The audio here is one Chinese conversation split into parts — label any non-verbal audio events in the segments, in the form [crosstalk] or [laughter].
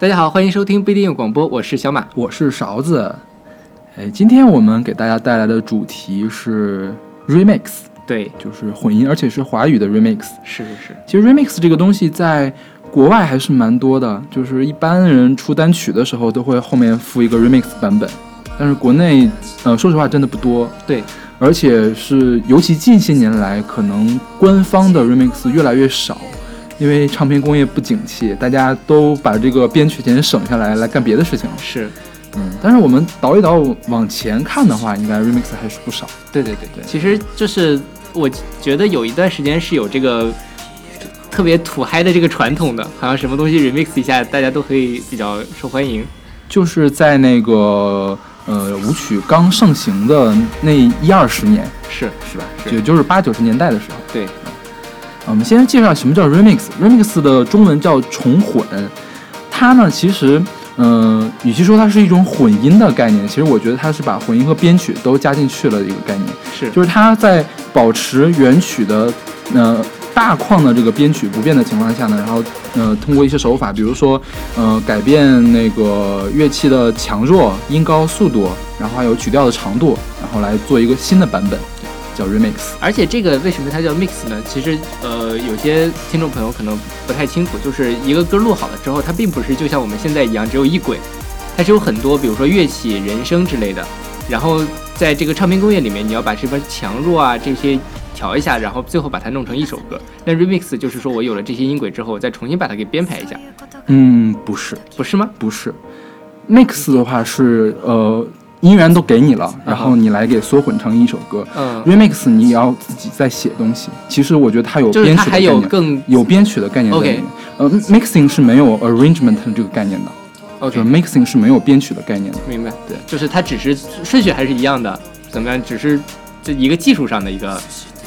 大家好，欢迎收听不一定有广播，我是小马。我是勺子。哎，今天我们给大家带来的主题是 remix，对，就是混音，而且是华语的 remix。是是是，其实 remix 这个东西在国外还是蛮多的，就是一般人出单曲的时候都会后面附一个 remix 版本，但是国内，呃，说实话真的不多。对，而且是尤其近些年来，可能官方的 remix 越来越少，因为唱片工业不景气，大家都把这个编曲钱省下来来干别的事情了。是，嗯，但是我们倒一倒往前看的话，应该 remix 还是不少。对对对对。其实就是我觉得有一段时间是有这个特别土嗨的这个传统的，好像什么东西 remix 一下，大家都可以比较受欢迎。就是在那个呃舞曲刚盛行的那一二十年，是是吧？是也就是八九十年代的时候。对，我们先介绍什么叫 remix。remix 的中文叫重混，它呢其实，嗯、与其说它是一种混音的概念，其实我觉得它是把混音和编曲都加进去了一个概念。是就是它在保持原曲的呃大框的这个编曲不变的情况下呢，然后呃通过一些手法，比如说呃改变那个乐器的强弱、音高、速度，然后还有曲调的长度，然后来做一个新的版本，叫 remix。而且这个为什么它叫 mix 呢？其实呃，有些听众朋友可能不太清楚，就是一个歌录好了之后，它并不是就像我们现在一样只有一轨，它是有很多，比如说乐器、人声之类的。然后在这个唱片工业里面，你要把这边强弱啊这些调一下，然后最后把它弄成一首歌。那 remix 就是说我有了这些音轨之后，我再重新把它给编排一下，嗯，不是，不是吗？不是，mix 的话是呃音源都给你了，然后你来给缩混成一首歌。嗯，remix 你也要自己再写东西。其实我觉得它有编曲的概念，有更有编曲的概念在里 OK 面。呃，mixing 是没有 arrangement 这个概念的，就 OK 是 mixing 是没有编曲的概念的。明白，对就是它只是顺序还是一样的，怎么样？只是这一个技术上的一个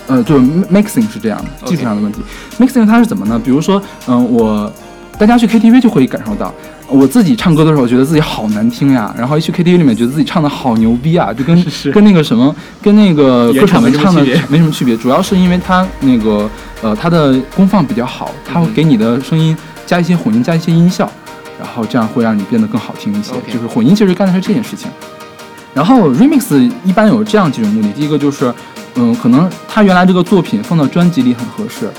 呃，就是 mixing 是这样的，技术上的问题。mixing 它是怎么呢？比如说，嗯、我大家去 KTV 就会感受到，我自己唱歌的时候觉得自己好难听呀，然后一去 KTV 里面觉得自己唱的好牛逼啊，就跟是跟那个什么，跟那个歌手原唱没们唱的没什么区别，主要是因为它那个呃它的功放比较好，它会嗯给你的声音加一些混音，加一些音效，然后这样会让你变得更好听一些。就是混音其实干的是这件事情。然后 remix 一般有这样几种目的，第一个就是，嗯，可能他原来这个作品放到专辑里很合适，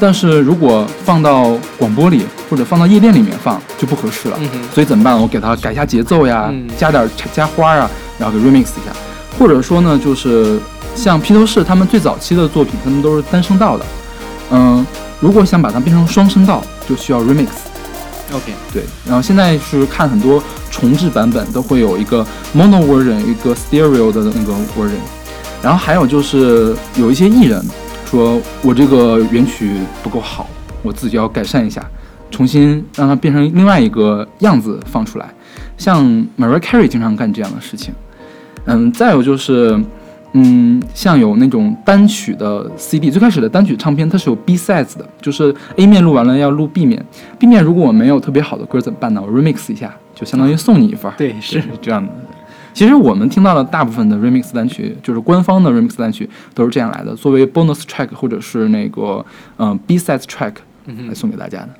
但是如果放到广播里或者放到夜店里面放就不合适了。嗯所以怎么办？我给它改一下节奏呀，嗯加点儿加花啊，然后给 remix 一下。或者说呢，就是像披头士他们最早期的作品，他们都是单声道的。嗯，如果想把它变成双声道，就需要 remix。OK 对，然后现在是看很多重制版本都会有一个 mono version，一个 stereo 的那个 version。然后还有就是有一些艺人说我这个原曲不够好，我自己要改善一下，重新让它变成另外一个样子放出来。像 Mariah Carey 经常干这样的事情。嗯，再有就是，嗯，像有那种单曲的 CD，最开始的单曲唱片它是有 B sides 的，就是 A 面录完了要录 B 面，B 面如果我没有特别好的歌怎么办呢？我 remix 一下，就相当于送你一份儿。对是是这样的。其实我们听到的大部分的 remix 单曲，就是官方的 remix 单曲都是这样来的，作为 bonus track 或者是那个嗯、B sides track。来送给大家的。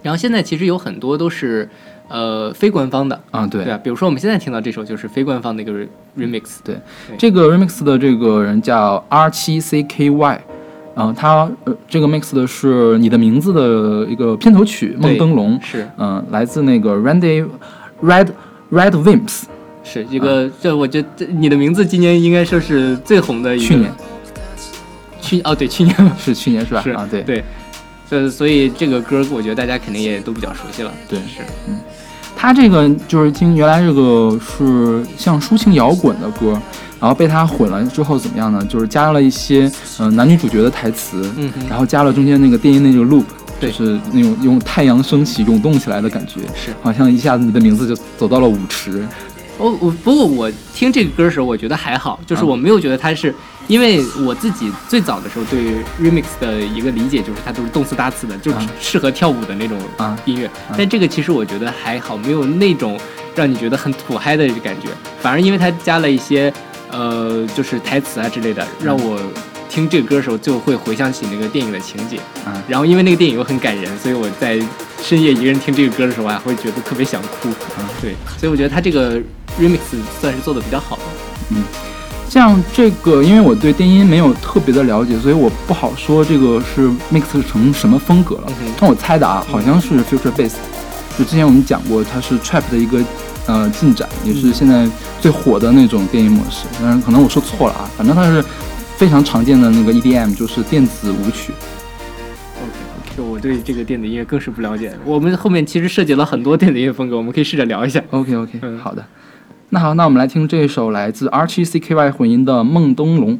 然后现在其实有很多都是呃非官方的，啊，对。对啊，比如说我们现在听到这首就是非官方的一个 re- remix，对，这个 remix 的这个人叫 R 七 C K Y，嗯、他呃这个 mix 的是你的名字的一个片头曲《梦灯笼》，是。嗯、来自那个 Randy Red Red Wimps，是一个，这我觉得这你的名字今年应该说是最红的一个，去年。去哦对去年。[laughs] 是去年是吧？是啊，对。对，这所以这个歌我觉得大家肯定也都比较熟悉了，对是。嗯。他这个就是听原来这个是像抒情摇滚的歌，然后被他混了之后怎么样呢？就是加了一些嗯、呃男女主角的台词，嗯哼。然后加了中间那个电音那个 loop，对就是那种用太阳升起涌动起来的感觉，是。好像一下子你的名字就走到了舞池。我我不过我听这个歌的时候，我觉得还好，就是嗯我没有觉得它是，因为我自己最早的时候对 remix 的一个理解就是它都是动次打次的，就适合跳舞的那种啊。音乐。但这个其实我觉得还好，没有那种让你觉得很土嗨的感觉，反而因为它加了一些呃就是台词啊之类的，让我听这个歌的时候就会回想起那个电影的情节，嗯然后因为那个电影又很感人，所以我在深夜一个人听这个歌的时候，啊会觉得特别想哭。嗯对，所以我觉得他这个 remix 算是做的比较好的。嗯像这个，因为我对电音没有特别的了解，所以我不好说这个是 mix 成什么风格了嗯。但我猜的啊，好像是 future bass。就之前我们讲过，它是 trap 的一个呃进展，也是现在最火的那种电音模式。当然，可能我说错了啊，反正它是非常常见的那个 EDM，就是电子舞曲。OK OK，我对这个电子音乐更是不了解。我们后面其实涉及了很多电子音乐风格，我们可以试着聊一下。OK OK，、嗯好的。那好，那我们来听这一首来自 R7CKY 混音的《梦东龙》。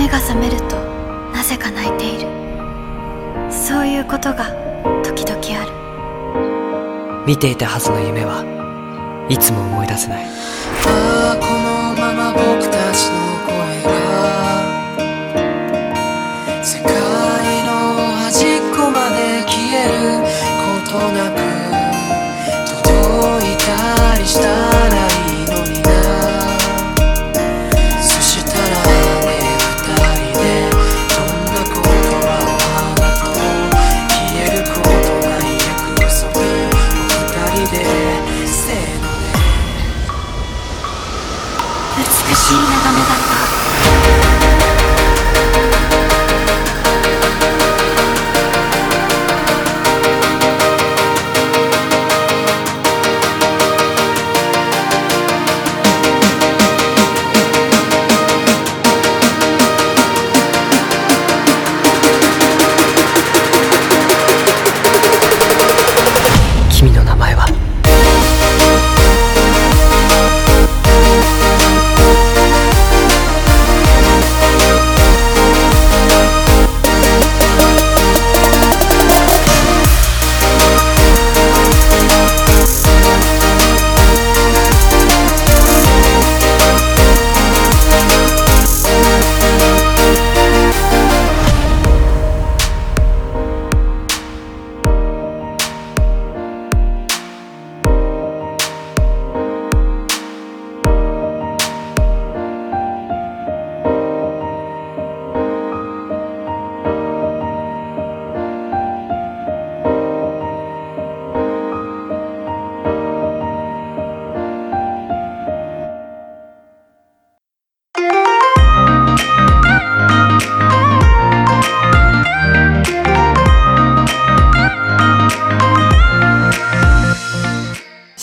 目が覚めるとなぜか泣いている。そういうことが時々ある。見ていたはずの夢はいつも思い出せない。ああこのまま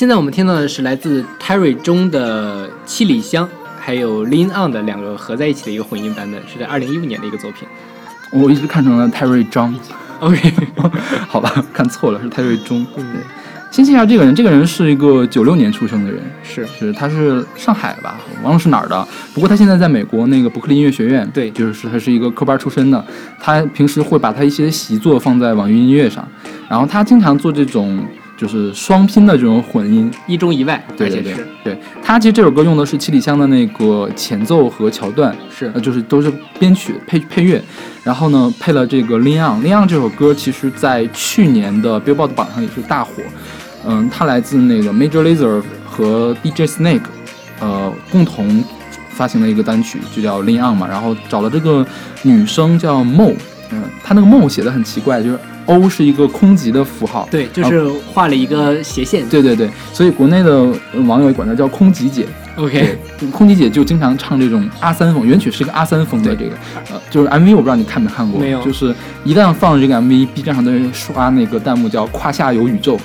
现在我们听到的是来自 Terry 中的《七里香》，还有 Lean On 的两个合在一起的一个混音版本，是在二零一五年的一个作品。我一直看成了 Terry 张，OK，[laughs] 好吧，看错了，是 Terry 中。对，先介绍这个人，这个人是一个九六年出生的人，是是他是上海吧，我忘了是哪儿的。不过他现在在美国那个伯克利音乐学院，对就是他是一个科班出身的。他平时会把他一些习作放在网易音乐上，然后他经常做这种就是双拼的这种混音。一中一外，对对对对，他其实这首歌用的是七里香的那个前奏和桥段，是呃，就是都是编曲配配乐，然后呢配了这个《Lean On》。《Lean On》这首歌其实在去年的 Billboard 榜上也是大火。嗯，它来自那个 Major Lazer 和 DJ Snake，呃，共同发行的一个单曲，就叫《Lean On》嘛。然后找了这个女生叫 Mo，嗯，他那个 Mo 写的很奇怪，就是 O 是一个空集的符号，对，就是画了一个斜线。对对对，所以国内的呃网友管它叫空集姐。OK，空集姐就经常唱这种阿三风，原曲是个阿三风的这个，呃，就是 MV 我不知道你看没看过，没有。就是一旦放了这个 MV，B 站上都会刷那个弹幕叫“胯下有宇宙”，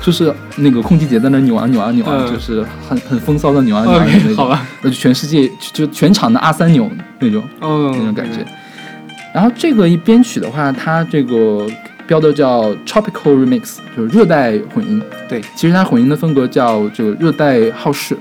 就是那个空集姐在那扭啊扭啊扭啊，嗯。就是很很风骚的扭啊扭啊 OK，种，好吧，那就全世界就就全场的阿三扭那种哦，那种感觉。然后这个一编曲的话，它这个标的叫 Tropical Remix，就是热带混音。对，其实它混音的风格叫这个热带好事。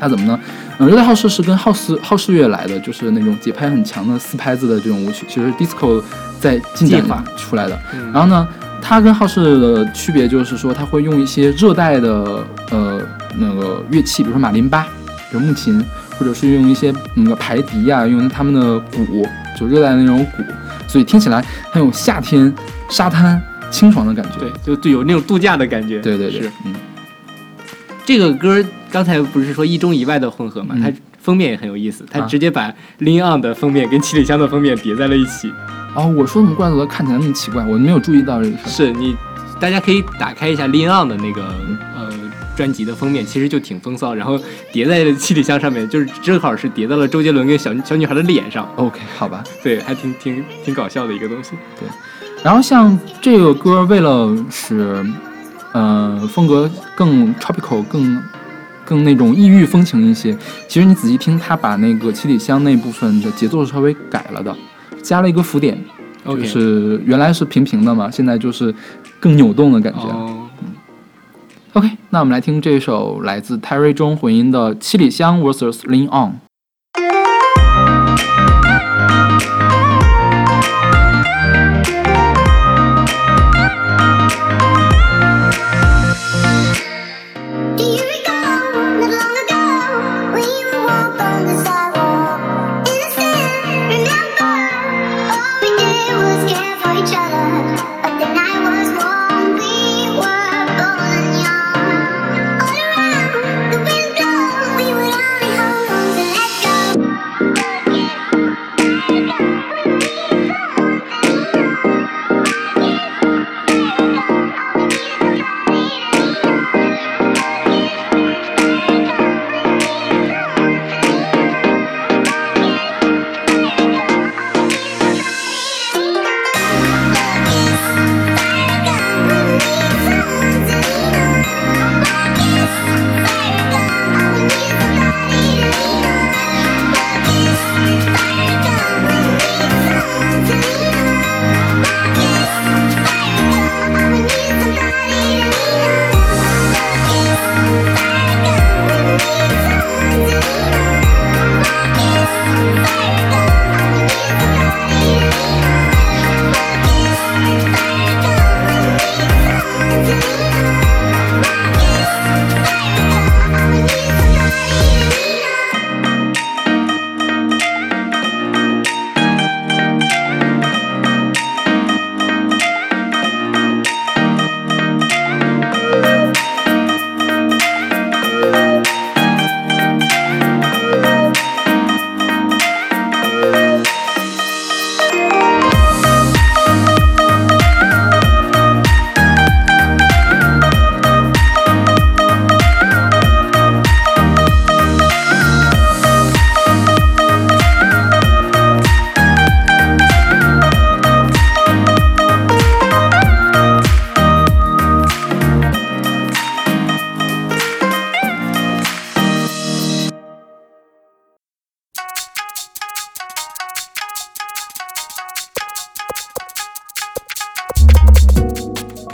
它怎么呢？嗯，热带好事是跟好事好事乐来的，就是那种节拍很强的四拍子的这种舞曲，其实 disco 在进展进化出来的。嗯然后呢，它跟好事的区别就是说，它会用一些热带的呃那个乐器，比如说马林巴，比如木琴，或者是用一些那个排笛呀、用他们的鼓，就热带的那种鼓，所以听起来很有夏天沙滩清爽的感觉。对，就就有那种度假的感觉。对对对是，嗯，这个歌刚才不是说一中一外的混合嘛？嗯它封面也很有意思，它啊直接把 Lean On 的封面跟七里香的封面叠在了一起。哦，我说怎么怪不得看起来那么奇怪，我没有注意到这个事。是你，大家可以打开一下 Lean On 的那个呃专辑的封面，其实就挺风骚，然后叠在七里香上面，就是正好是叠到了周杰伦跟小小女孩的脸上。OK，好吧。对，还挺挺挺搞笑的一个东西。对然后像这个歌，为了使呃风格更 tropical、更更那种异域风情一些，其实你仔细听，他把那个七里香那部分的节奏稍微改了的，加了一个浮点，就是原来是平平的嘛，现在就是更扭动的感觉。哦，OK，那我们来听这首来自 Terry 中混音的《七里香 vs Lean On》。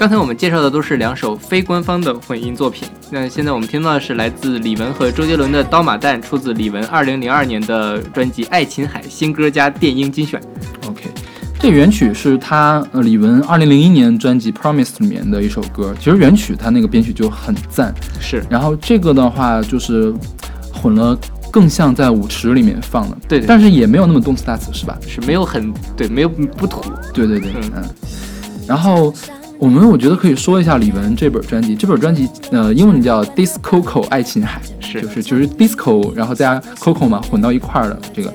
刚才我们介绍的都是两首非官方的混音作品，那现在我们听到的是来自李玟和周杰伦的《刀马旦》，出自李玟2002年的专辑《爱琴海新歌加电音精选》。OK，这原曲是他呃李玟二零零一年专辑《Promise》里面的一首歌。其实原曲他那个编曲就很赞，是然后这个的话就是混了，更像在舞池里面放的，对对但是也没有那么动次打次，是吧？是没有很对，没有不土，对对对，嗯嗯。然后我们我觉得可以说一下李玟这本专辑，这本专辑呃英文叫《Disco 爱琴海》，是。就是就是 disco，然后加 coco 嘛混到一块儿的这个。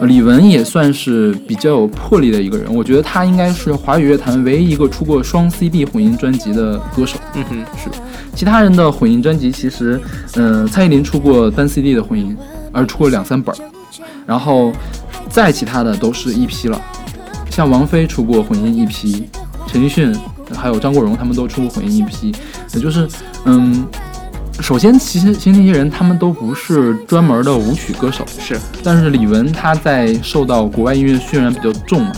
呃李玟也算是比较有魄力的一个人，我觉得他应该是华语乐坛唯一一个出过双 CD 混音专辑的歌手。嗯哼，是。的，其他人的混音专辑其实，嗯、蔡依林出过单 CD 的混音，而出过两三本儿，然后再其他的都是一批了，像王菲出过混音一批陈奕迅还有张国荣他们都出过混音一批。也就是，嗯，首先其实其实那些人他们都不是专门的舞曲歌手，是。但是李玟她在受到国外音乐渲染比较重嘛，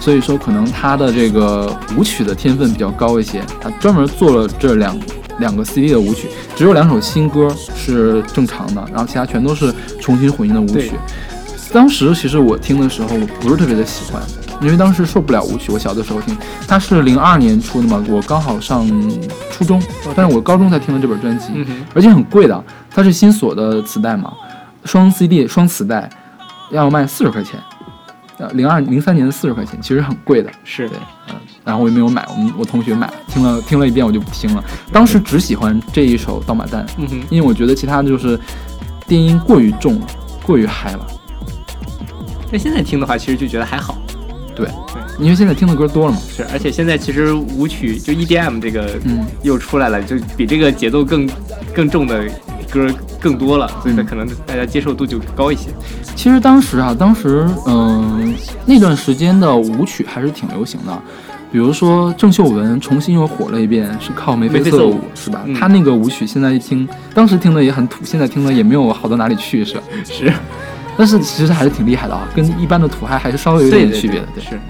所以说可能她的这个舞曲的天分比较高一些，她专门做了这两两个 CD 的舞曲，只有两首新歌是正常的，然后其他全都是重新混音的舞曲。当时其实我听的时候，我不是特别的喜欢，因为当时受不了舞曲。我小的时候听，它是零二年出的嘛，我刚好上初中，但是我高中才听的这本专辑。嗯，而且很贵的，它是新锁的磁带嘛，双 CD 双磁带要卖四十块钱，呃，零二零三年的四十块钱，其实很贵的。是对，嗯，然后我也没有买，我们我同学买了，听了听了一遍我就不听了。当时只喜欢这一首《刀马旦》，嗯哼，因为我觉得其他的就是电音过于重了，过于嗨了。但现在听的话，其实就觉得还好。对对，因为现在听的歌多了嘛。是，而且现在其实舞曲就 EDM 这个嗯又出来了，就比这个节奏更更重的歌更多了，所以呢，嗯可能大家接受度就高一些。其实当时啊，当时嗯、那段时间的舞曲还是挺流行的，比如说郑秀文重新又火了一遍，是靠眉飞色舞是吧？嗯她那个舞曲现在一听，当时听的也很土，现在听的也没有好到哪里去是吧？[laughs] 是，但是其实还是挺厉害的啊，跟一般的土嗨还是稍微有对对点区别的。对，是。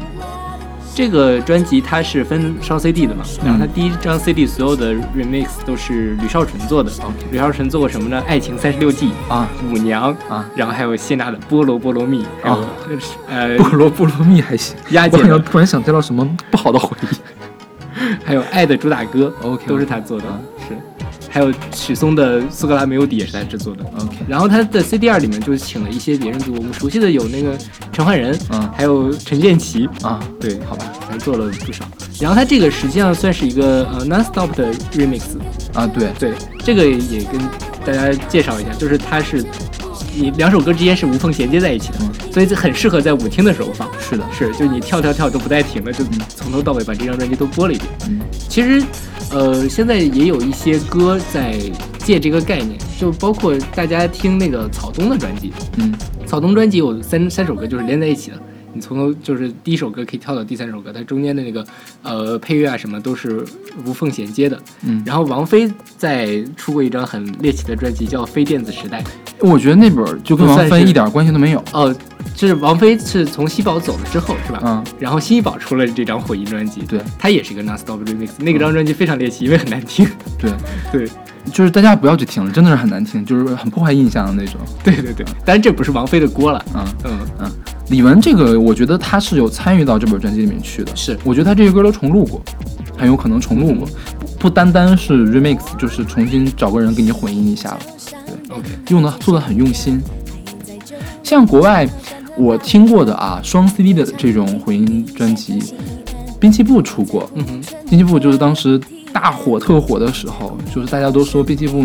这个专辑它是分双 CD 的嘛，然后它第一张 CD 所有的 remix 都是吕少纯做的。吕少纯做过什么呢？《爱情三十六计》啊，舞娘啊，然后还有谢娜的《菠萝菠萝蜜》，啊呃 [laughs] 菠萝菠萝蜜还行。丫姐的，我好像突然想到了什么不好的回忆。[laughs] 还有《爱的主打歌》OK，都是他做的啊，是。还有许嵩的《苏格拉没有底》也是他制作的。OK，然后他的 CD 二里面就请了一些别人组，我们熟悉的有那个陈奂仁，嗯。还有陈建奇，啊，对，好吧，还做了不少。然后他这个实际上算是一个呃 non-stop 的 remix，啊，对，对，这个也跟大家介绍一下，就是它是你两首歌之间是无缝衔接在一起的，嗯。所以这很适合在舞厅的时候放。是的，是，就你跳跳跳都不带停的，就从头到尾把这张专辑都播了一遍。嗯。其实，呃，现在也有一些歌在借这个概念，就包括大家听那个草东的专辑，嗯。草东专辑有三三首歌就是连在一起的，你从头就是第一首歌可以跳到第三首歌，它中间的那个呃配乐啊什么都是无缝衔接的。嗯，然后王菲在出过一张很猎奇的专辑，叫《非电子时代》。我觉得那本就跟王菲一点关系都没有。哦，就是王菲是从西宝走了之后是吧？嗯，然后新一宝出了这张混音专辑，对，它也是一个 non-stop remix，那个张专辑非常猎奇，因为很难听。对，[laughs] 对，就是大家不要去听了，真的是很难听，就是很破坏印象的那种。对 [laughs] 对对，当然这不是王菲的锅了。嗯嗯，嗯，李玟这个，我觉得她是有参与到这本专辑里面去的。是我觉得她这些歌都重录过，很有可能重录过，不不单单是 remix，就是重新找个人给你混音一下了。对 OK，用的做的很用心。像国外我听过的啊，双 CD 的这种混音专辑，滨崎步出过。嗯哼，滨崎步就是当时大火特火的时候，就是大家都说滨崎步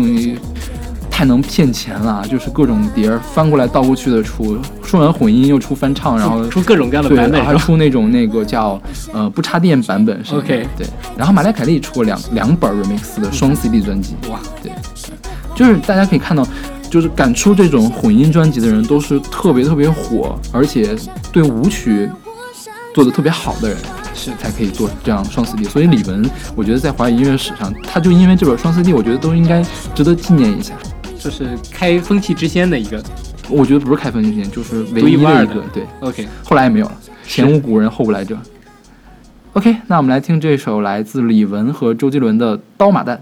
太能骗钱了，就是各种碟儿翻过来倒过去的出，说完混音又出翻唱，然后出各种各样的，版本还出那种那个叫呃不插电版本是吧？OK 对，然后马黛凯莉出过两两本 remix 的双 CD 专辑，哇，对，就是大家可以看到，就是敢出这种混音专辑的人都是特别特别火，而且对舞曲做的特别好的人，是才可以做这样双 CD。所以李玟，我觉得在华语音乐史上，他就因为这本双 CD，我觉得都应该值得纪念一下。就是开风气之先的一个。我觉得不是开风气之先，就是唯一一个，对，OK，后来也没有了，前无古人后无来者。OK，那我们来听这首来自李玟和周杰伦的《刀马旦》。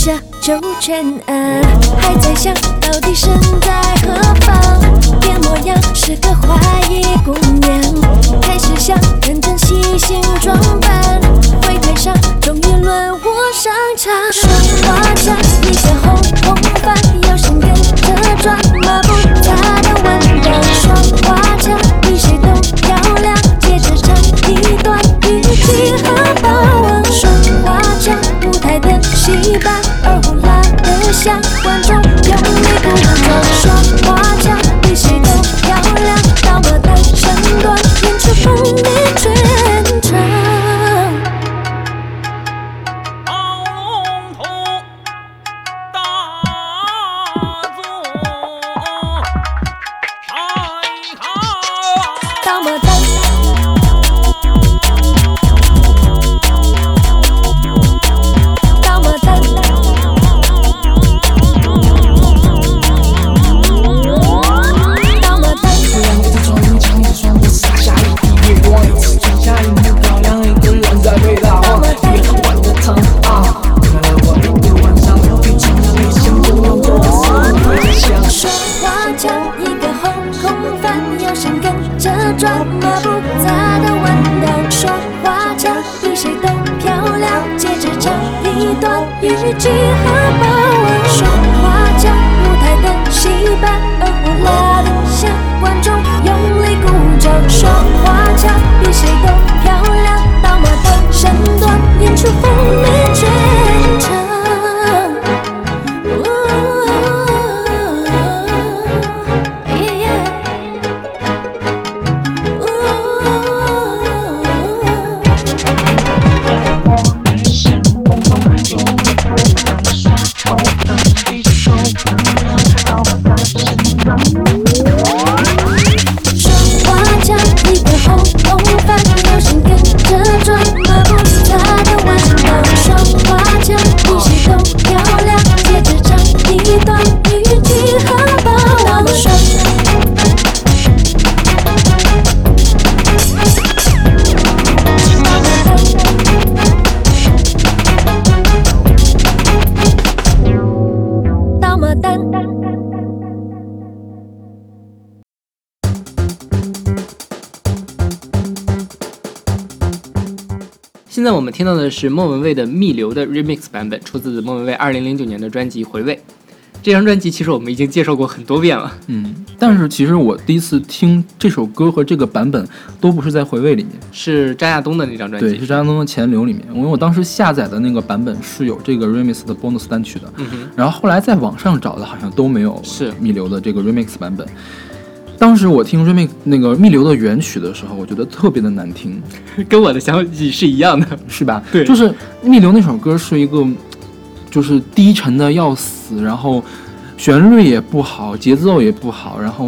下就全暗，还在想到底身在何方，变模样是个花衣姑娘，开始想认真细心装扮，会台上终于轮我上场，双花枪一身红红发，腰身跟着转，马步踏的弯道，想。听到的是莫文蔚的《逆流》的 remix 版本，出自莫文蔚2009年的专辑《回味》。这张专辑其实我们已经介绍过很多遍了，嗯，但是其实我第一次听这首歌和这个版本都不是在回味里面，是张亚东的那张专辑。对，是张亚东的前流里面，因为我当时下载的那个版本是有这个 remix 的 bonus 单曲的，嗯哼，然后后来在网上找的好像都没有是逆流的这个 remix 版本。当时我听 remix 那个密流的原曲的时候，我觉得特别的难听，[laughs] 跟我的想法是一样的。是吧？对就是密流那首歌是一个，就是低沉的要死，然后旋律也不好，节奏也不好，然后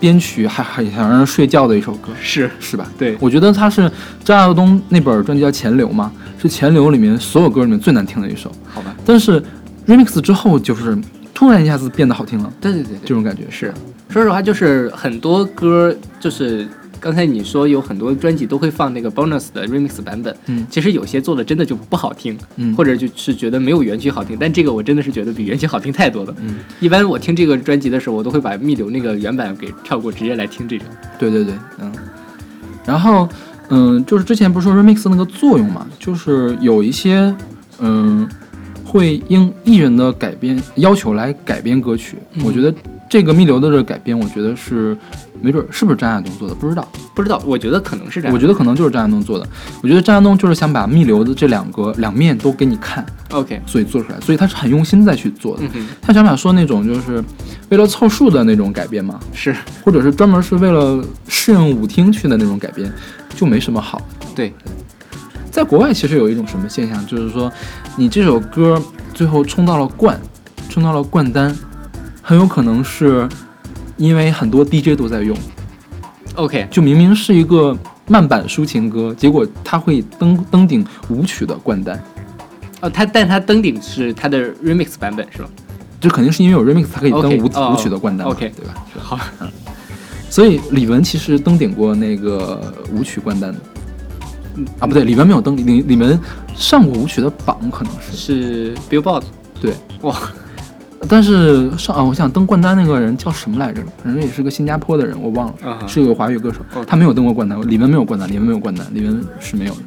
编曲还还想让人睡觉的一首歌，是，是吧？对，我觉得它是张亚东那本专辑叫《钱流》嘛，是钱流里面所有歌里面最难听的一首。好吧。但是 remix 之后，就是突然一下子变得好听了，对对对对，这种感觉是。说实话，就是很多歌，就是刚才你说有很多专辑都会放那个 bonus 的 remix 版本，嗯其实有些做的真的就不好听，嗯或者就是觉得没有原曲好听，但这个我真的是觉得比原曲好听太多了。嗯，一般我听这个专辑的时候，我都会把密流那个原版给跳过，直接来听这个。对对对，嗯。然后嗯，就是之前不是说 remix 那个作用嘛，就是有一些嗯会应艺人的改编要求来改编歌曲。我觉得这个密流的这个改编，我觉得是没准儿是不是张亚东做的，不知道。不知道，我觉得可能是这样。我觉得可能就是张亚东做的。我觉得张亚东就是想把密流的这两个两面都给你看，OK，所以做出来，所以他是很用心再去做的。他想把说那种就是为了凑数的那种改编嘛，是或者是专门是为了适应舞厅去的那种改编，就没什么好。对，在国外其实有一种什么现象，就是说你这首歌最后冲到了冠，冲到了冠单，很有可能是因为很多 DJ 都在用，OK，就明明是一个慢板抒情歌，结果它会登登顶舞曲的冠单，哦，它但它登顶是它的 remix 版本是吧？这肯定是因为有 remix 它可以登舞哦舞曲的冠单嘛 OK 对吧？好，所以李玟其实登顶过那个舞曲冠单的。啊，不对，李玟没有登，里里面上过舞曲的榜，可能是。是 Billboard 对，哇，但是上啊，我想登冠单那个人叫什么来着？反正也是个新加坡的人，我忘了，是个华语歌手。他没有登过冠单，李玟没有冠单，李玟没有冠单，李玟是没有的。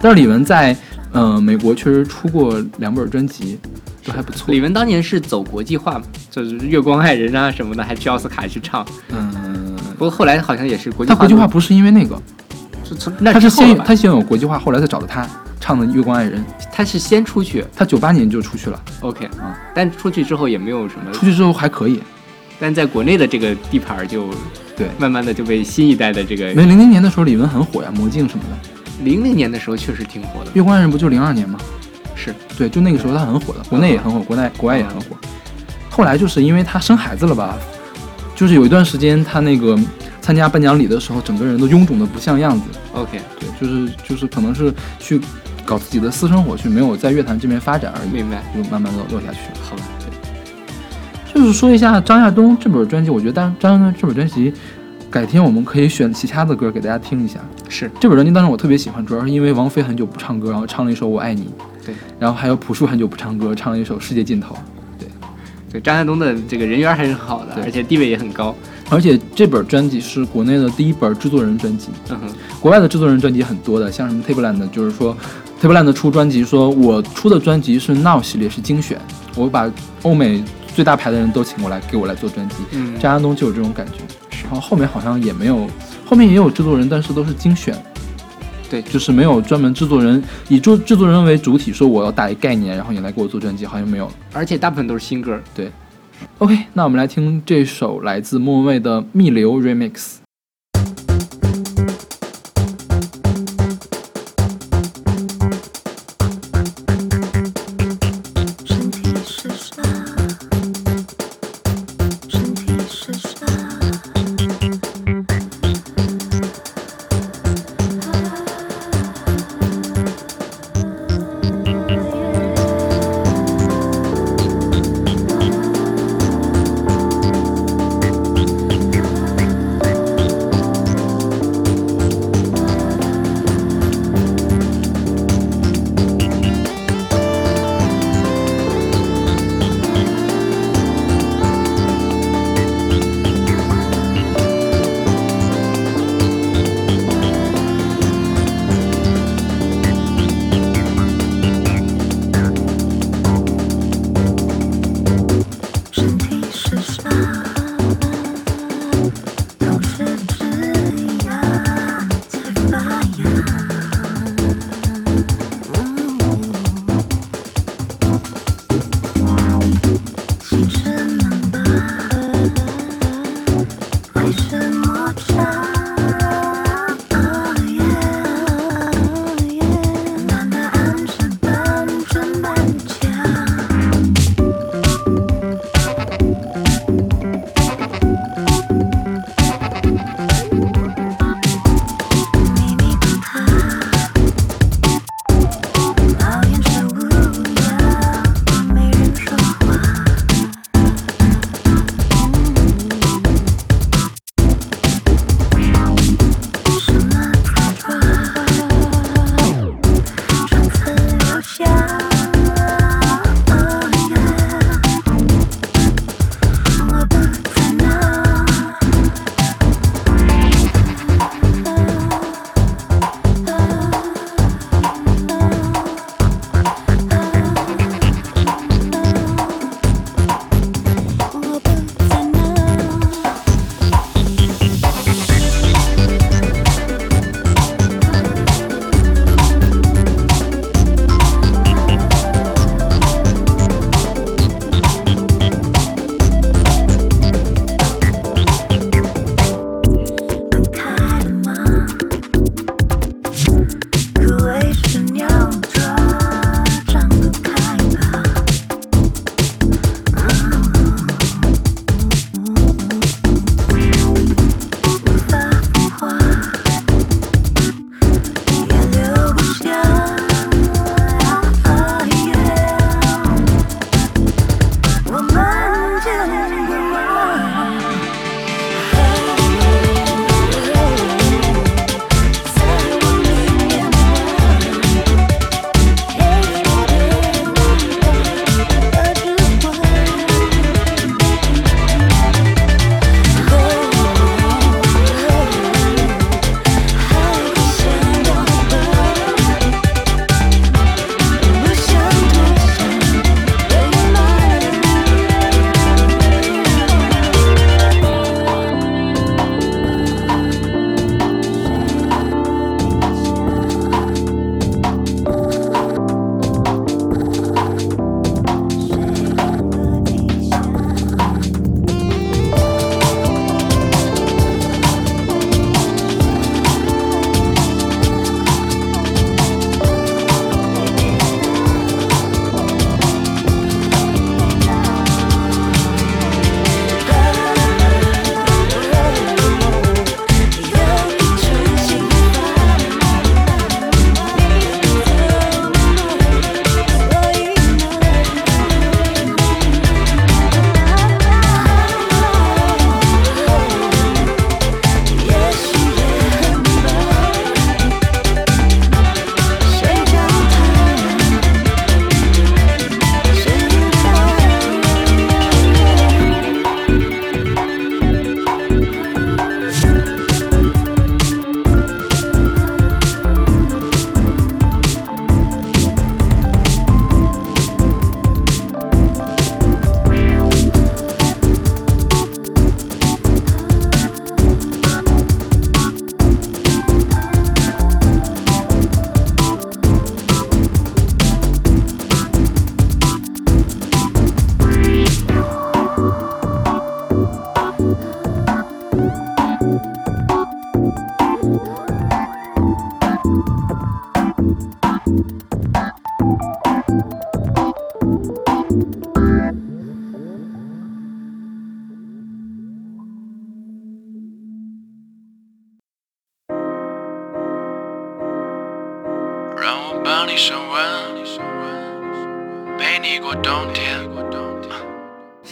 但是李玟在呃美国确实出过两本专辑，都还不错。李玟当年是走国际化嘛，就是《月光爱人》啊什么的，还去奥斯卡去唱。嗯，不过后来好像也是国际化他，国际化不是因为那个，是从那他是先他先有国际化，后来才找的他唱的《月光爱人》，他是先出去他九八年就出去了，，OK 啊，但出去之后也没有什么，出去之后还可以。但在国内的这个地盘儿就对，慢慢的就被新一代的这个没零零年的时候李玟很火呀，魔镜什么的。零零年的时候确实挺火的，月光爱人不就零二年吗？是对，就那个时候他很火的，国内也很火，国内国外也很火。后来就是因为他生孩子了吧，就是有一段时间他那个参加颁奖礼的时候，整个人都臃肿的不像样子。OK，对，就是就是可能是去搞自己的私生活去，没有在乐坛这边发展而已，明白，就慢慢的落下去了。好吧，就是说一下张亚东这本专辑，我觉得张张亚东这本专辑，改天我们可以选其他的歌给大家听一下。是这本专辑当时我特别喜欢，主要是因为王菲很久不唱歌，然后唱了一首《我爱你》，对，然后还有朴树很久不唱歌，唱了一首《世界尽头》。对对张亚东的这个人缘还是很好的，对而且地位也很高。而且这本专辑是国内的第一本制作人专辑，嗯哼，国外的制作人专辑很多的，像什么 Tableland，就是说 Tableland 出专辑说，我出的专辑是 Now 系列，是精选，我把欧美最大牌的人都请过来给我来做专辑。嗯，张亚东就有这种感觉，然后后面好像也没有，后面也有制作人，但是都是精选。对就是没有专门制作人以制制作人为主体，说我要打一概念，然后你来给我做专辑，好像没有。而且大部分都是新歌。OK，那我们来听这首来自莫文蔚的《逆流 Remix》。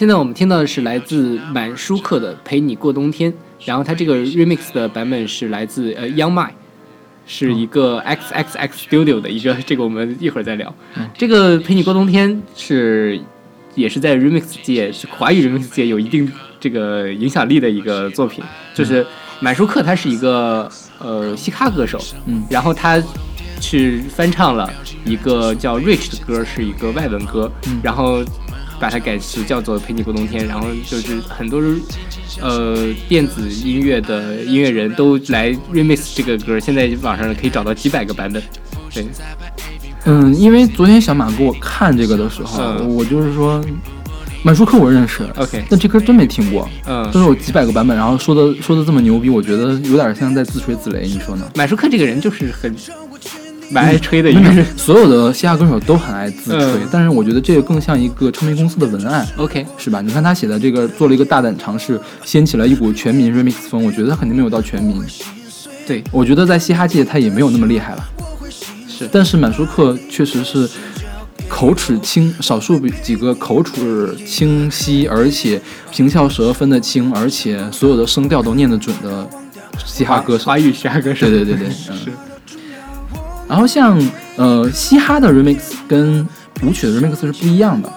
现在我们听到的是来自满舒克的《陪你过冬天》，然后它这个 remix 的版本是来自呃 Young 是一个 XXX Studio 的一个，这个我们一会儿再聊。这个《陪你过冬天》是也是在 remix 界，是华语 remix 界有一定这个影响力的一个作品。就是满舒克他是一个呃嘻哈歌手，嗯然后他去翻唱了一个叫 Rich 的歌，是一个外文歌，嗯然后把它改词叫做《陪你过冬天》，然后就是很多呃电子音乐的音乐人都来 remix 这个歌，现在网上可以找到几百个版本。对，嗯，因为昨天小马给我看这个的时候，嗯我就是说，满舒克我认识 OK 但这歌真没听过，嗯都是有几百个版本，然后说的说的这么牛逼，我觉得有点像在自吹自擂，你说呢？满舒克这个人就是很蛮爱吹的一因为个人。所有的嘻哈歌手都很爱自吹，嗯但是我觉得这个更像一个唱片公司的文案，OK，是吧？你看他写的这个，做了一个大胆尝试，掀起了一股全民 remix 风，我觉得他肯定没有到全民。对，我觉得在嘻哈界他也没有那么厉害了。是但是满舒克确实是口齿清，少数几个口齿清晰，而且平翘舌分得清，而且所有的声调都念得准的嘻哈歌手。华语嘻哈歌手。对对对对，嗯。然后像呃嘻哈的 remix 跟舞曲的 remix 是不一样的。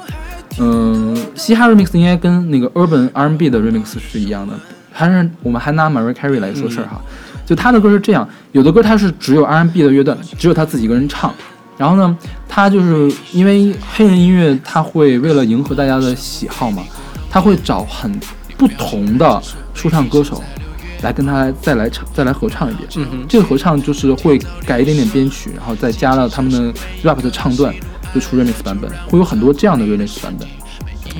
嗯、嘻哈 remix 应该跟那个 urban R&B 的 remix 是一样的。还是我们还拿 Mariah Carey 来说事儿哈，就他的歌是这样，有的歌他是只有 R&B 的乐段，只有他自己一个人唱。然后呢，他就是因为黑人音乐，他会为了迎合大家的喜好嘛，他会找很不同的说唱歌手来跟他再来唱再来合唱一遍。嗯哼，这个合唱就是会改一点点编曲，然后再加了他们的 rap 的唱段，就出 remix 版本，会有很多这样的 remix 版本。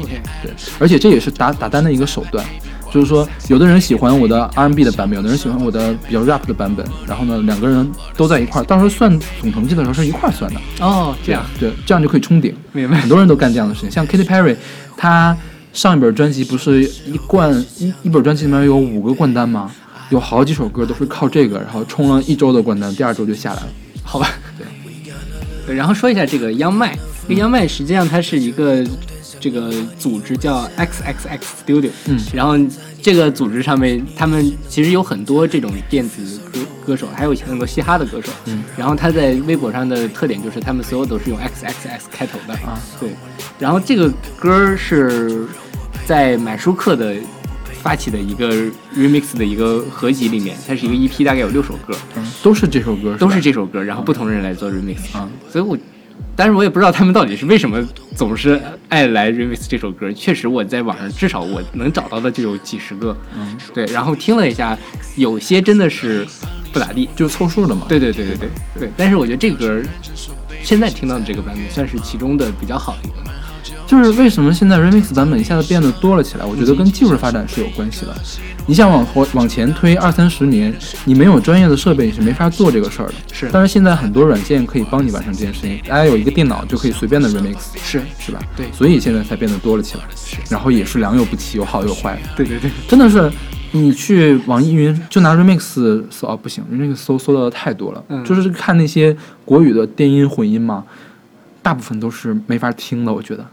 OK，对，而且这也是打打单的一个手段，就是说，有的人喜欢我的 R&B 的版本，有的人喜欢我的比较 rap 的版本，然后呢，两个人都在一块儿，到时候算总成绩的时候是一块儿算的。哦，这样对，这样就可以冲顶。明白很。多人都干这样的事情，像 Katy Perry，她上一本专辑不是一冠一一本专辑里面有五个冠单吗？有好几首歌都是靠这个，然后冲了一周的冠单，第二周就下来了。好吧。对。然后说一下这个央麦，这个央麦实际上它是一个这个组织叫 XXX Studio，嗯然后这个组织上面他们其实有很多这种电子歌歌手，还有很多嘻哈的歌手，嗯，然后他在微博上的特点就是他们所有都是用 XXX 开头的啊，对，然后这个歌儿是在满舒克的。发起的一个 remix 的一个合集里面，它是一个 EP，大概有六首歌，嗯，都是这首歌，都是这首歌，然后不同人来做 remix 啊，所以我，但是我也不知道他们到底是为什么总是爱来 remix 这首歌。确实，我在网上至少我能找到的就有几十个，嗯，对，然后听了一下，有些真的是不咋地，就凑数的嘛。对对对对对对。但是我觉得这歌现在听到的这个版本算是其中的比较好的一个。就是为什么现在 remix 版本一下子变得多了起来？我觉得跟技术发展是有关系的。你想往后往前推二三十年，你没有专业的设备你是没法做这个事儿的。是但是现在很多软件可以帮你完成这件事情，大家有一个电脑就可以随便的 remix，是是吧？对所以现在才变得多了起来。是，然后也是良莠不齐，有好有坏。对对对，真的是，你去网易云就拿 remix 搜啊，不行，remix 搜搜到的太多了。嗯就是看那些国语的电音混音嘛，大部分都是没法听的，我觉得。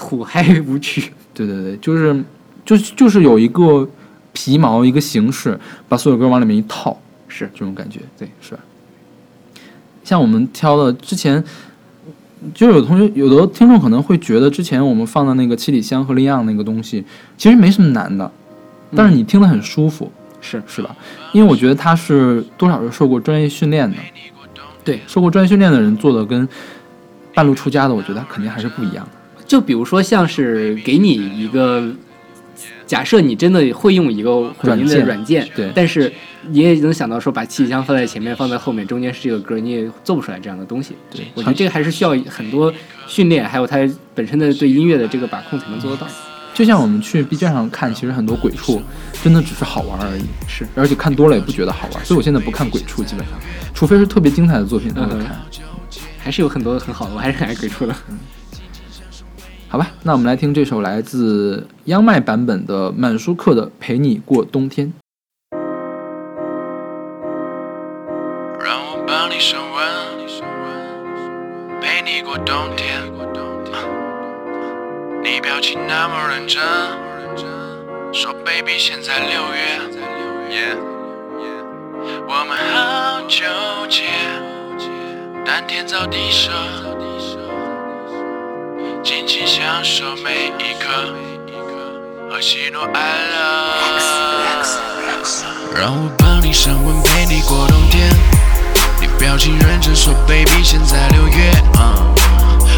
土嗨舞曲，对对对，就是就就是有一个皮毛一个形式，把所有歌往里面一套，是这种感觉，对，是吧？像我们挑的之前，就有同学有的听众可能会觉得，之前我们放的那个七里香和利昂那个东西，其实没什么难的，但是你听得很舒服，是是吧？因为我觉得他是多少是受过专业训练的，对受过专业训练的人做的跟半路出家的，我觉得他肯定还是不一样的。就比如说像是给你一个。假设你真的会用一个混音的软件对但是你也能想到说把气枪放在前面，放在后面，中间是这个歌，你也做不出来这样的东西。对我觉得这个还是需要很多训练，还有它本身的对音乐的这个把控才能做得到。就像我们去 B 站上看，其实很多鬼畜真的只是好玩而已，是，而且看多了也不觉得好玩，所以我现在不看鬼畜，基本上，除非是特别精彩的作品才会嗯看。还是有很多很好的，我还是很爱鬼畜的。好吧，那我们来听这首来自央麦版本的满舒克的《陪你过冬天》。让我帮你升温，陪你过冬天。你表情那么认真，说 baby 现在六月。我们好纠结，但天造地设，尽情享受每一刻和喜怒哀乐。让我帮你升温，陪你过冬天。你表情认真说，baby 现在六月，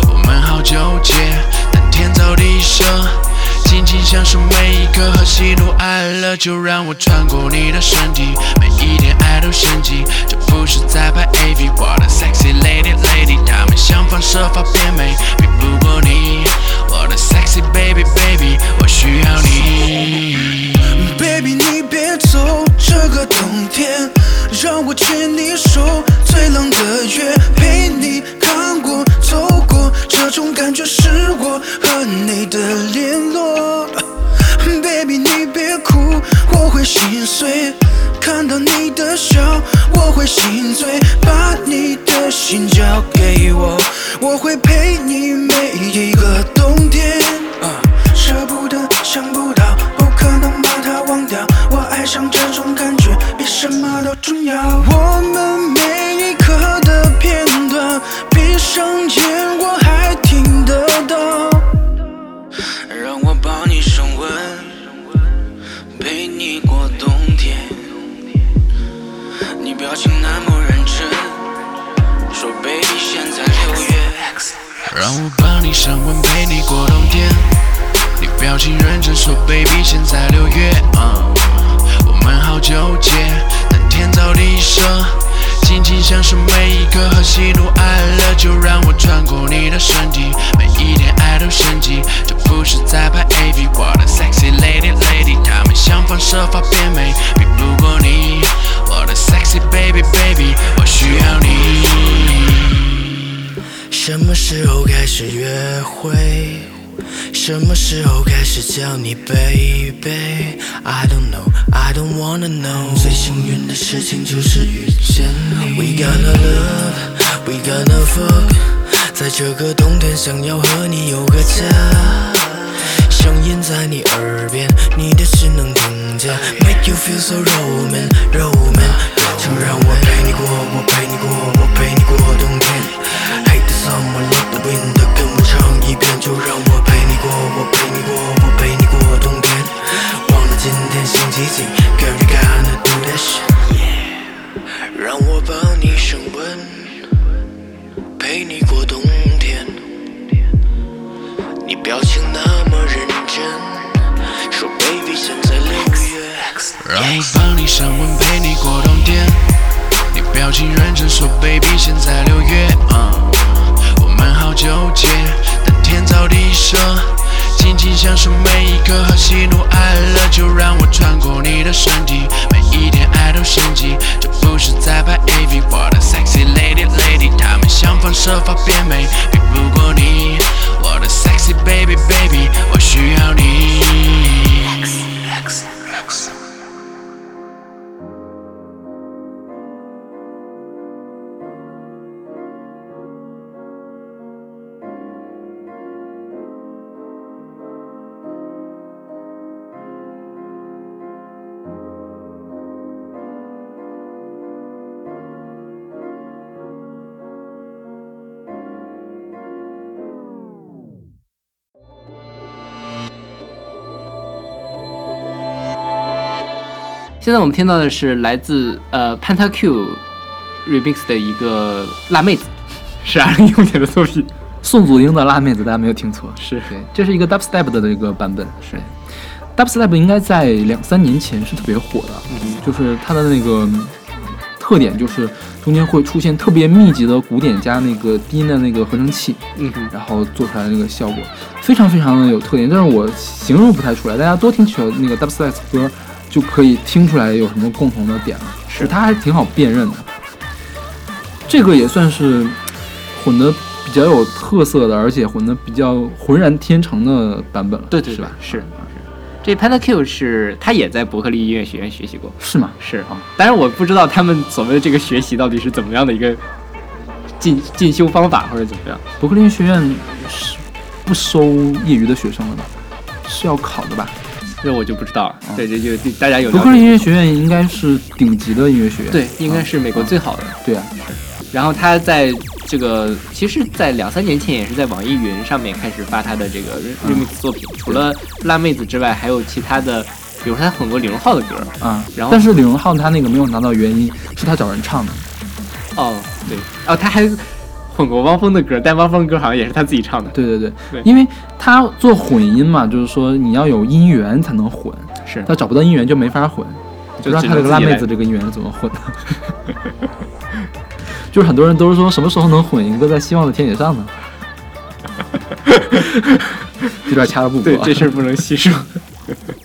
我们好纠结，但天造地设，尽情享受每一刻和喜怒哀乐。就让我穿过你的身体，每一天爱都升级，这不是在拍 AV，我的 sexy lady lady，他们想方设法变美，比不过你，我的 sexy baby baby，我需要你。Baby，你别走，这个冬天让我牵你手，最冷的月陪你看过走过，这种感觉是我和你的联络。Baby，你别哭，我会心碎。看到你的笑，我会心醉。把你的心交给我，我会陪你每一个冬天。啊舍不得，想不到，不可能把它忘掉。我爱上这种感觉，比什么都重要。我们每一刻的片段，闭上眼让我帮你升温，陪你过冬天。你表情认真说，baby 现在六月，嗯，我们好纠结，但天造地设，尽情享受每一刻和喜怒哀乐。就让我穿过你的身体，每一天爱都升级，这不是在拍 AV，我的 sexy lady lady，他们想方设法变美，比不过你，我的 sexy baby baby，我需要你。什么时候开始约会？什么时候开始叫你 baby？I don't know, I don't wanna know。最幸运的事情就是遇见你。We gonna love, we gonna fuck。在这个冬天，想要和你有个家。声音在你耳边，你的心能听见，Make you feel so Roman, Roman。就让我陪你过，我陪你过，我陪你过冬天。Hate the summer, let the winter，跟我唱一遍。就让我陪你过，我陪你过，我陪你过冬天。忘了今天星期几，Girl you gotta do that shit。让我帮你升温，陪你过冬天。你表情那么认真，说 baby 现在六月。让我帮你升温，陪你过冬天。你表情认真说，baby 现在六月，嗯，我们好纠结，但天造地设，尽情享受每一刻和喜怒哀乐。就让我穿过你的身体，每一天爱都升级，这不是在拍 AV，我的 sexy lady lady，他们想方设法变美，比不过你，我的 sexy baby baby，我需要你。现在我们听到的是来自呃 Panta Q remix 的一个辣妹子，[laughs] 是二零一五年的作品。宋祖英的辣妹子，大家没有听错，是。对，这是一个 dubstep 的一个版本，是。dubstep 应该在两三年前是特别火的，就是它的那个特点就是中间会出现特别密集的鼓点加那个低音的那个合成器，嗯哼，然后做出来的那个效果非常非常的有特点，但是我形容不太出来，大家多听几首那个 dubstep 歌就可以听出来有什么共同的点了，是它还挺好辨认的。这个也算是混的比较有特色的，而且混的比较浑然天成的版本了，对对对是吧？是是。这 Panda Q 是他也在伯克利音乐学院学习过，是吗？是啊，当然我不知道他们所谓的这个学习到底是怎么样的一个进进修方法或者怎么样。伯克利学院是不收业余的学生的吧？是要考的吧？这我就不知道了。对，这就大家有伯克利音乐。学院应该是顶级的音乐学院。对，应该啊是美国最好的。对啊，然后他在这个，其实，在两三年前也是在网易云上面开始发他的这个 remix 作品，除了辣妹子之外，还有其他的，比如说他混过李荣浩的歌。啊，然后但是李荣浩他那个没有拿到原因是他找人唱的，哦，对，哦，他还混过汪峰的歌，但汪峰的歌好像也是他自己唱的。对对对，对因为他做混音嘛，就是说你要有音源才能混，是他找不到音源就没法混，不知道他这个辣妹子这个音源是怎么混的。[laughs] 就是很多人都是说什么时候能混一个在希望的田野上呢？[laughs] 这段掐了不对，播。这事儿不能细说。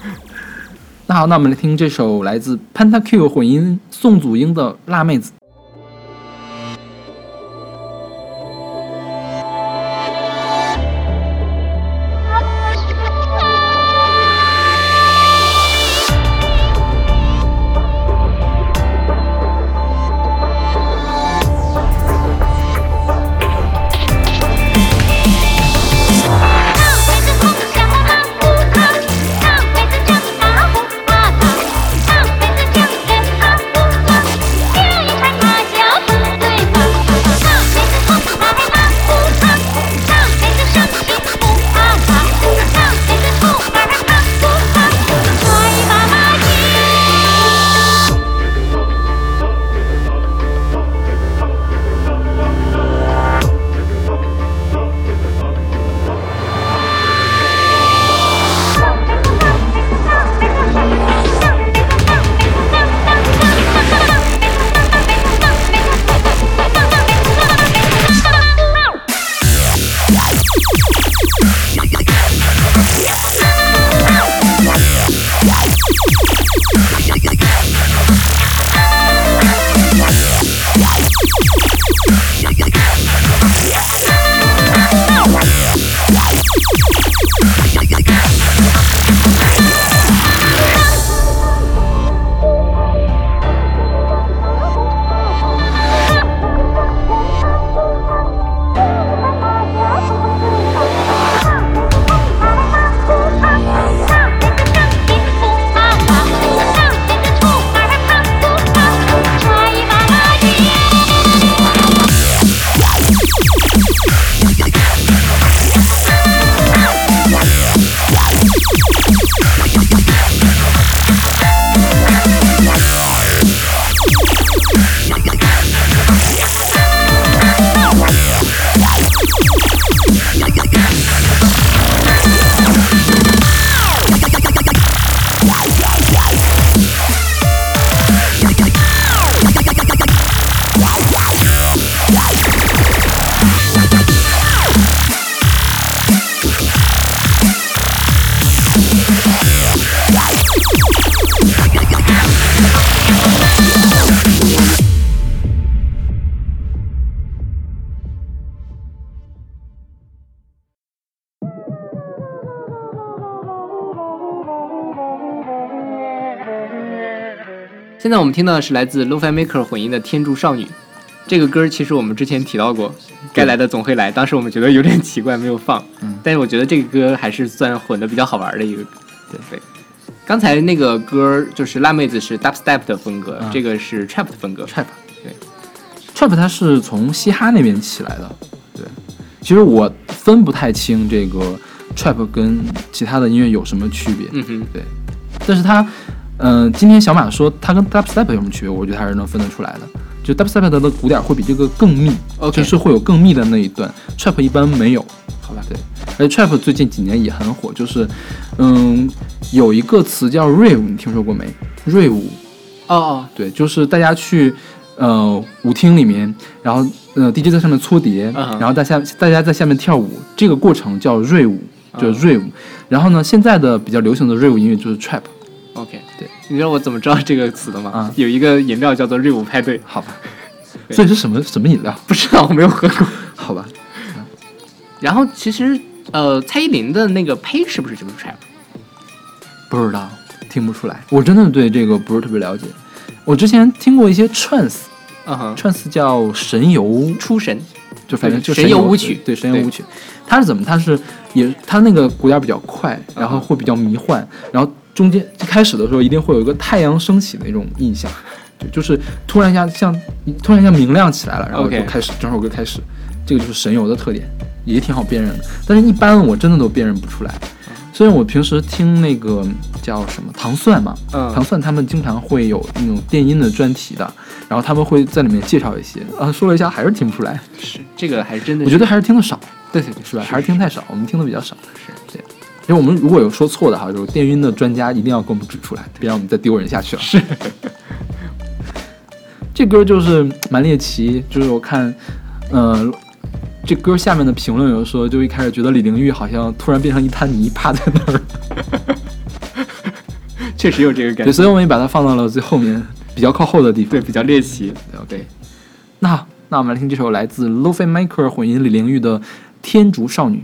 [laughs] 那好，那我们来听这首来自 Pentakill 混音宋祖英的《辣妹子》。现在我们听到的是来自 Lo-Fi Maker 混音的《天柱少女》。这个歌其实我们之前提到过，该来的总会来。当时我们觉得有点奇怪，没有放。嗯但是我觉得这个歌还是算混的比较好玩的一个。对对。刚才那个歌就是辣妹子是 dubstep 的风格，嗯这个是 trap 的风格。trap，对，trap 它是从嘻哈那边起来的，对。其实我分不太清这个 trap 跟其他的音乐有什么区别，嗯哼，对。但是它，嗯、今天小马说它跟 dubstep 有什么区别，我觉得还是能分得出来的。就 dubstep 的鼓点会比这个更密就是会有更密的那一段，trap 一般没有。好吧。对，而且 trap 最近几年也很火，就是，嗯，有一个词叫 rave，你听说过没？rave，哦哦，对，就是大家去呃舞厅里面，然后呃 DJ 在上面搓碟，然后大家大家在下面跳舞，这个过程叫 rave，就是 rave。然后呢，现在的比较流行的 rave 音乐就是 trap，OK，对，你知道我怎么知道这个词的吗？啊有一个饮料叫做瑞舞派对，好吧？所以是什么什么饮料？不知道我没有喝过。[laughs] 好吧，然后其实呃，蔡依林的那个呸是不是就是 trap？不知道，听不出来。我真的对这个不是特别了解。我之前听过一些 trance，trance 嗯哼，叫神游，出神。就反正就神游舞曲对神游舞曲，它是怎么？它是也它那个鼓点比较快，然后会比较迷幻，然后中间一开始的时候一定会有一个太阳升起的那种印象，就就是突然一下像突然一下明亮起来了，然后就开始整首歌开始，这个就是神游的特点，也挺好辨认的。但是一般我真的都辨认不出来。虽然我平时听那个叫什么糖蒜嘛，嗯糖蒜他们经常会有那种电音的专题的，然后他们会在里面介绍一些，啊，说了一下还是听不出来，是这个还是真的是，我觉得还是听的少，对对对，是吧？还是听太少，我们听的比较少。是对，因为我们如果有说错的哈，就是电晕的专家一定要给我们指出来，别让我们再丢人下去了。是，[laughs] 这歌就是蛮猎奇，就是我看，呃，这歌下面的评论有说，就一开始觉得李玲玉好像突然变成一滩泥趴在那儿，[laughs] 确实有这个感对，觉，所以我们也把它放到了最后面比较靠后的地方。对比较猎奇。对，OK。那那我们来听这首来自 Lo-Fi Maker 混音李玲玉的《天竺少女》。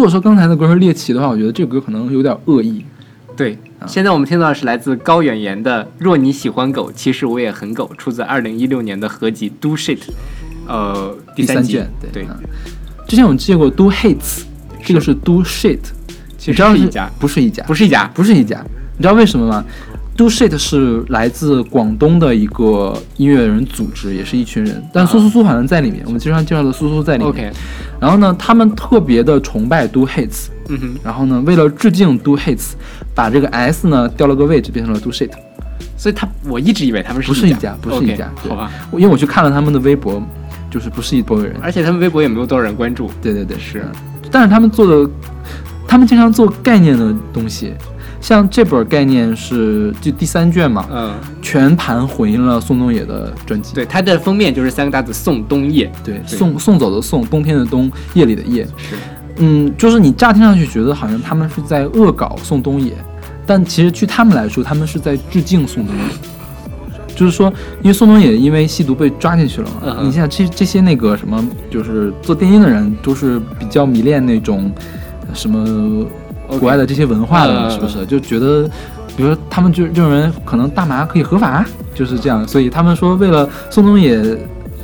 如果说刚才的歌是猎奇的话，我觉得这个歌可能有点恶意。对，现在我们听到的是来自高远岩的《若你喜欢狗，其实我也很狗》，出自二零一六年的合集《Do Shit》，呃，第三。卷对之前我们借过 Do Hates，这个是 Do Shit，其实你知道是一家，不是一家，不是一家，不是一家，你知道为什么吗？Do Shit 是来自广东的一个音乐人组织，也是一群人，但苏苏苏好像在里面，我们经常介绍的苏苏在里面。OK，然后呢，他们特别的崇拜 Do Hates，嗯哼，然后呢，为了致敬 Do Hates，把这个 S 呢调了个位置，变成了 Do Shit。所以他我一直以为他们不是不是一家，不是一家，好吧。因为我去看了他们的微博，就是不是一拨人。而且他们微博也没有多少人关注。对对对，是嗯但是他们做的，他们经常做概念的东西，像这本概念是就第三卷嘛，嗯，全盘混音了宋冬野的专辑。对，它的封面就是三个大字“宋冬野对，对送送走的送，冬天的冬，夜里的夜。”，是嗯，就是你乍听上去觉得好像他们是在恶搞宋冬野，但其实据他们来说，他们是在致敬宋冬野。就是说，因为宋冬野因为吸毒被抓进去了嘛，嗯哼你像这这些那个什么，就是做电音的人都是比较迷恋那种呃什么国外的这些文化的，嗯是不是？就觉得，比比如说他们就认为可能大麻可以合法，就是这样，所以他们说为了宋冬野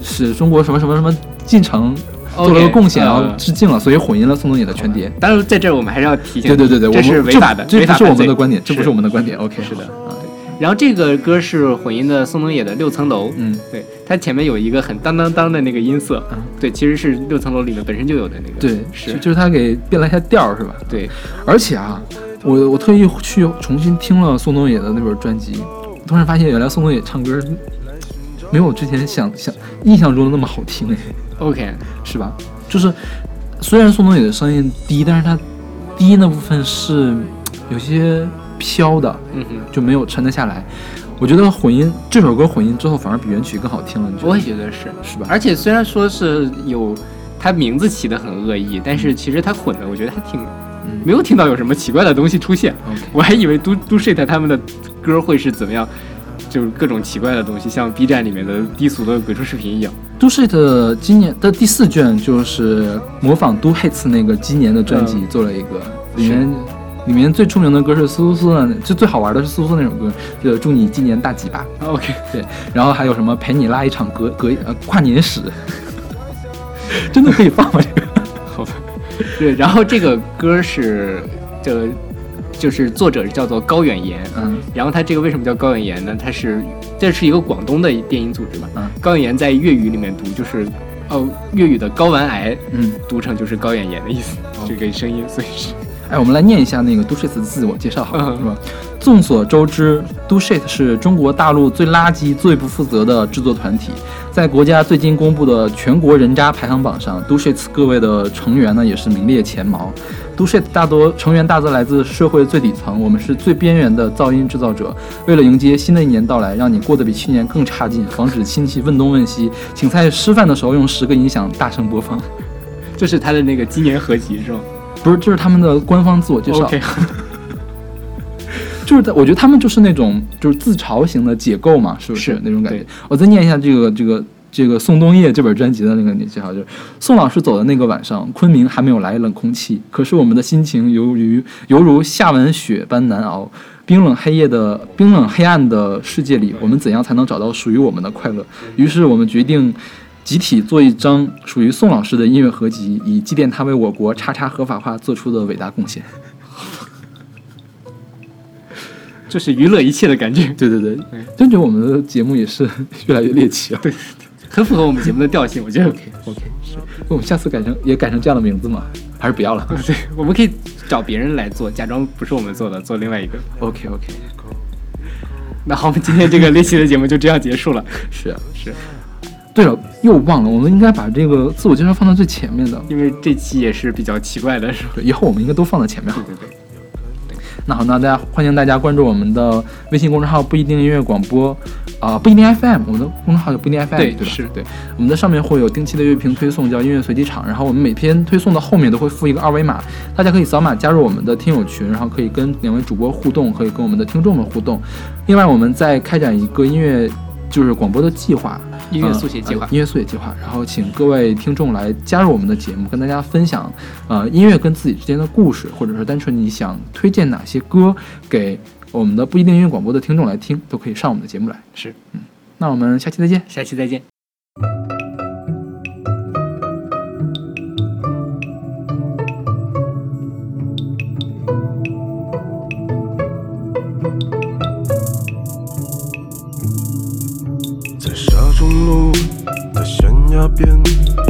使中国什么什么什么进程做了个贡献，然后呃致敬了，所以混音了宋冬野的全碟。当然，在这儿我们还是要提醒你，对对对对，这是违法的，这不是我们的观点，这不是是我们的观点。OK，是的啊，然后这个歌是混音的宋冬野的《六层楼》，嗯，对，它前面有一个很当当当的那个音色，嗯。对，其实是六层楼里面本身就有的那个，对，是。就，是他给变了一下调，是吧？对，而且啊，我我特意去重新听了宋冬野的那本专辑，突然发现原来宋冬野唱歌没有我之前想想印象中的那么好听哎，OK，是吧？就是虽然宋冬野的声音低，但是他低那部分是有些飘的，嗯哼，就没有沉得下来。我觉得混音这首歌混音之后反而比原曲更好听了，你觉得？我也觉得是，是吧？而且虽然说是有它名字起的很恶意，但是其实它混的，我觉得还挺。嗯没有听到有什么奇怪的东西出现我还以为都都 shit 他们的歌会是怎么样，就是各种奇怪的东西，像 B 站里面的低俗的鬼畜视频一样。都 shit 今年的第四卷就是模仿 Do Hits 那个今年的专辑做了一个，里面里面最出名的歌是苏苏苏的，就最好玩的是苏苏那首歌，就祝你今年大吉吧。OK，对，然后还有什么陪你拉一场隔隔呃跨年史，[laughs] 真的可以放吗？这个好吧，对，然后这个歌是这个就是作者叫做高远岩，嗯然后他这个为什么叫高远岩呢？他是这是一个广东的电音组织嘛？嗯高远岩在粤语里面读就是哦粤语的睾丸癌嗯，读成就是高远岩的意思，这个声音，所以是哎，我们来念一下那个 Do Shit 的自我介绍好了，嗯是吧？众所周知，Do Shit 是中国大陆最垃圾、最不负责的制作团体。在国家最近公布的全国人渣排行榜上，Do Shit 各位的成员呢也是名列前茅。Do Shit 大多成员大多来自社会最底层，我们是最边缘的噪音制造者。为了迎接新的一年到来，让你过得比去年更差劲，防止亲戚问东问西，请在吃饭的时候用十个音响大声播放。这是他的那个今年合集是吗不是，这是他们的官方自我介绍。[laughs] 就是在我觉得他们就是那种就是自嘲型的解构嘛，是不是是那种感觉？我再念一下这个这个这个宋冬野这本专辑的那个介绍，就是宋老师走的那个晚上，昆明还没有来冷空气，可是我们的心情犹如犹如下完雪般难熬。冰冷黑夜的冰冷黑暗的世界里，我们怎样才能找到属于我们的快乐？于是我们决定集体做一张属于宋老师的音乐合集，以祭奠他为我国叉叉合法化做出的伟大贡献。[laughs] 就是娱乐一切的感觉，[laughs] 对对对，真觉得我们的节目也是越来越猎奇了。对，很符合我们节目的调性，我觉得 OK。OK，是。我们下次改成也改成这样的名字吗？还是不要了 [laughs] 对，我们可以找别人来做，假装不是我们做的，做另外一个。？OK OK，那好，我们今天这个猎奇的节目就这样结束了。是啊。是对了，又忘了，我们应该把这个自我介绍放到最前面的。因为这期也是比较奇怪的，是吧？以后我们应该都放在前面。对对对。那好，那大家欢迎大家关注我们的微信公众号“不一定音乐广播”，啊、不一定 FM，我们的公众号叫不一定 FM，吧？对是对，我们的上面会有定期的乐评推送，叫音乐随机场，然后我们每篇推送的后面都会附一个二维码，大家可以扫码加入我们的听友群，然后可以跟两位主播互动，可以跟我们的听众们互动。另外，我们在开展一个音乐就是广播的计划，音乐速写计划音乐速写计划，然后请各位听众来加入我们的节目，跟大家分享呃音乐跟自己之间的故事，或者是单纯你想推荐哪些歌给我们的不一定音乐广播的听众来听，都可以上我们的节目来。是，嗯那我们下期再见。下期再见。Arabien